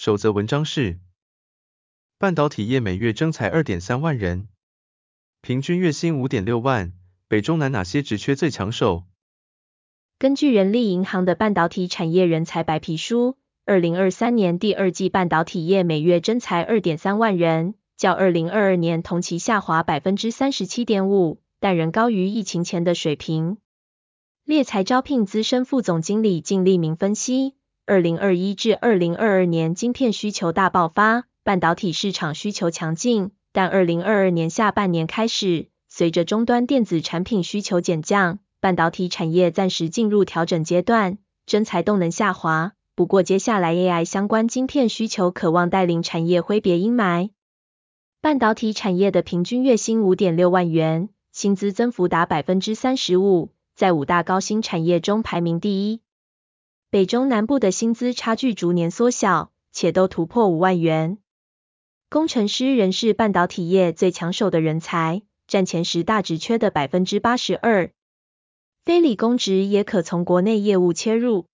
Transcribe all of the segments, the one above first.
首则文章是：半导体业每月征才二点三万人，平均月薪五点六万，北中南哪些职缺最抢手？根据人力银行的半导体产业人才白皮书，二零二三年第二季半导体业每月征才二点三万人，较二零二二年同期下滑百分之三十七点五，但仍高于疫情前的水平。猎才招聘资深副总经理靳立明分析。二零二一至二零二二年晶片需求大爆发，半导体市场需求强劲，但二零二二年下半年开始，随着终端电子产品需求减降，半导体产业暂时进入调整阶段，真才动能下滑。不过接下来 AI 相关晶片需求可望带领产业挥别阴霾。半导体产业的平均月薪五点六万元，薪资增幅达百分之三十五，在五大高薪产业中排名第一。北中南部的薪资差距逐年缩小，且都突破五万元。工程师仍是半导体业最抢手的人才，占前十大职缺的百分之八十二。非理工职也可从国内业务切入。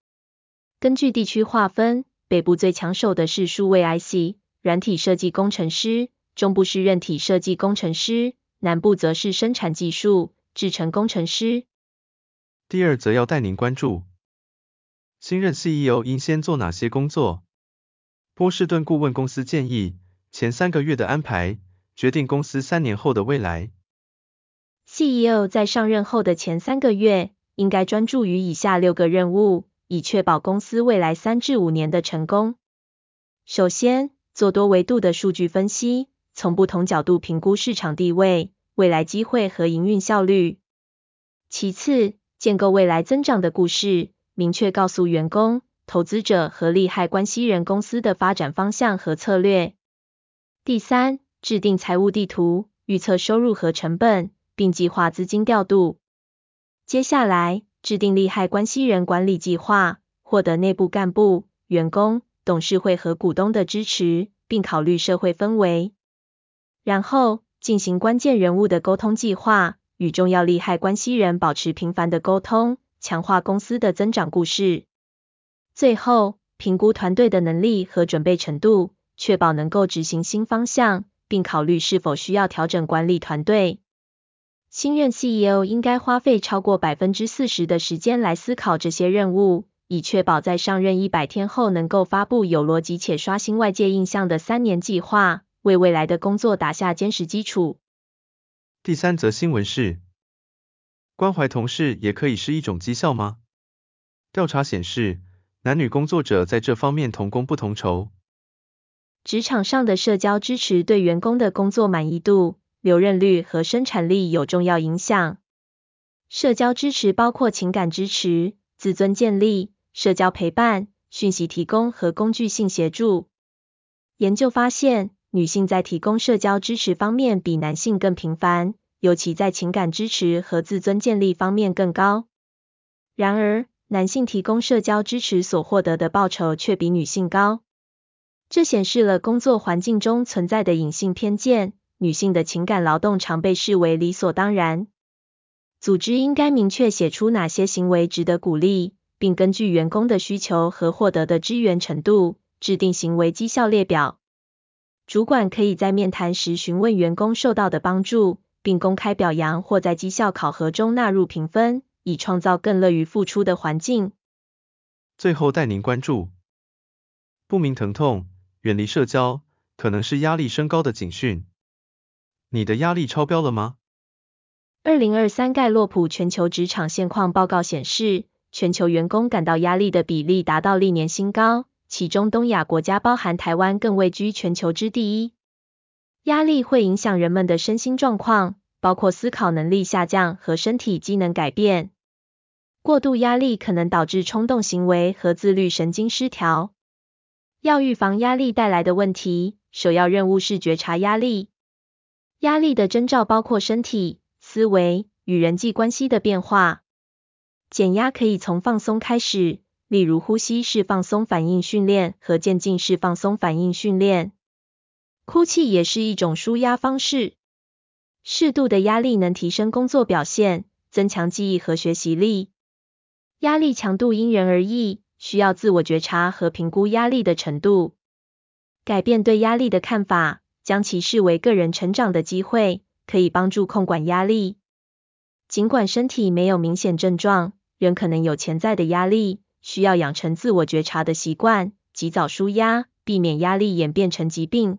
根据地区划分，北部最抢手的是数位 IC、软体设计工程师，中部是韧体设计工程师，南部则是生产技术、制程工程师。第二则要带您关注。新任 CEO 应先做哪些工作？波士顿顾问公司建议，前三个月的安排，决定公司三年后的未来。CEO 在上任后的前三个月，应该专注于以下六个任务，以确保公司未来三至五年的成功。首先，做多维度的数据分析，从不同角度评估市场地位、未来机会和营运效率。其次，建构未来增长的故事。明确告诉员工、投资者和利害关系人公司的发展方向和策略。第三，制定财务地图，预测收入和成本，并计划资金调度。接下来，制定利害关系人管理计划，获得内部干部、员工、董事会和股东的支持，并考虑社会氛围。然后，进行关键人物的沟通计划，与重要利害关系人保持频繁的沟通。强化公司的增长故事。最后，评估团队的能力和准备程度，确保能够执行新方向，并考虑是否需要调整管理团队。新任 CEO 应该花费超过百分之四十的时间来思考这些任务，以确保在上任一百天后能够发布有逻辑且刷新外界印象的三年计划，为未来的工作打下坚实基础。第三则新闻是。关怀同事也可以是一种绩效吗？调查显示，男女工作者在这方面同工不同酬。职场上的社交支持对员工的工作满意度、留任率和生产力有重要影响。社交支持包括情感支持、自尊建立、社交陪伴、讯息提供和工具性协助。研究发现，女性在提供社交支持方面比男性更频繁。尤其在情感支持和自尊建立方面更高。然而，男性提供社交支持所获得的报酬却比女性高。这显示了工作环境中存在的隐性偏见，女性的情感劳动常被视为理所当然。组织应该明确写出哪些行为值得鼓励，并根据员工的需求和获得的支援程度，制定行为绩效列表。主管可以在面谈时询问员工受到的帮助。并公开表扬或在绩效考核中纳入评分，以创造更乐于付出的环境。最后带您关注，不明疼痛，远离社交，可能是压力升高的警讯。你的压力超标了吗？二零二三盖洛普全球职场现况报告显示，全球员工感到压力的比例达到历年新高，其中东亚国家包含台湾更位居全球之第一。压力会影响人们的身心状况，包括思考能力下降和身体机能改变。过度压力可能导致冲动行为和自律神经失调。要预防压力带来的问题，首要任务是觉察压力。压力的征兆包括身体、思维与人际关系的变化。减压可以从放松开始，例如呼吸式放松反应训练和渐进式放松反应训练。哭泣也是一种舒压方式。适度的压力能提升工作表现，增强记忆和学习力。压力强度因人而异，需要自我觉察和评估压力的程度。改变对压力的看法，将其视为个人成长的机会，可以帮助控管压力。尽管身体没有明显症状，仍可能有潜在的压力，需要养成自我觉察的习惯，及早舒压，避免压力演变成疾病。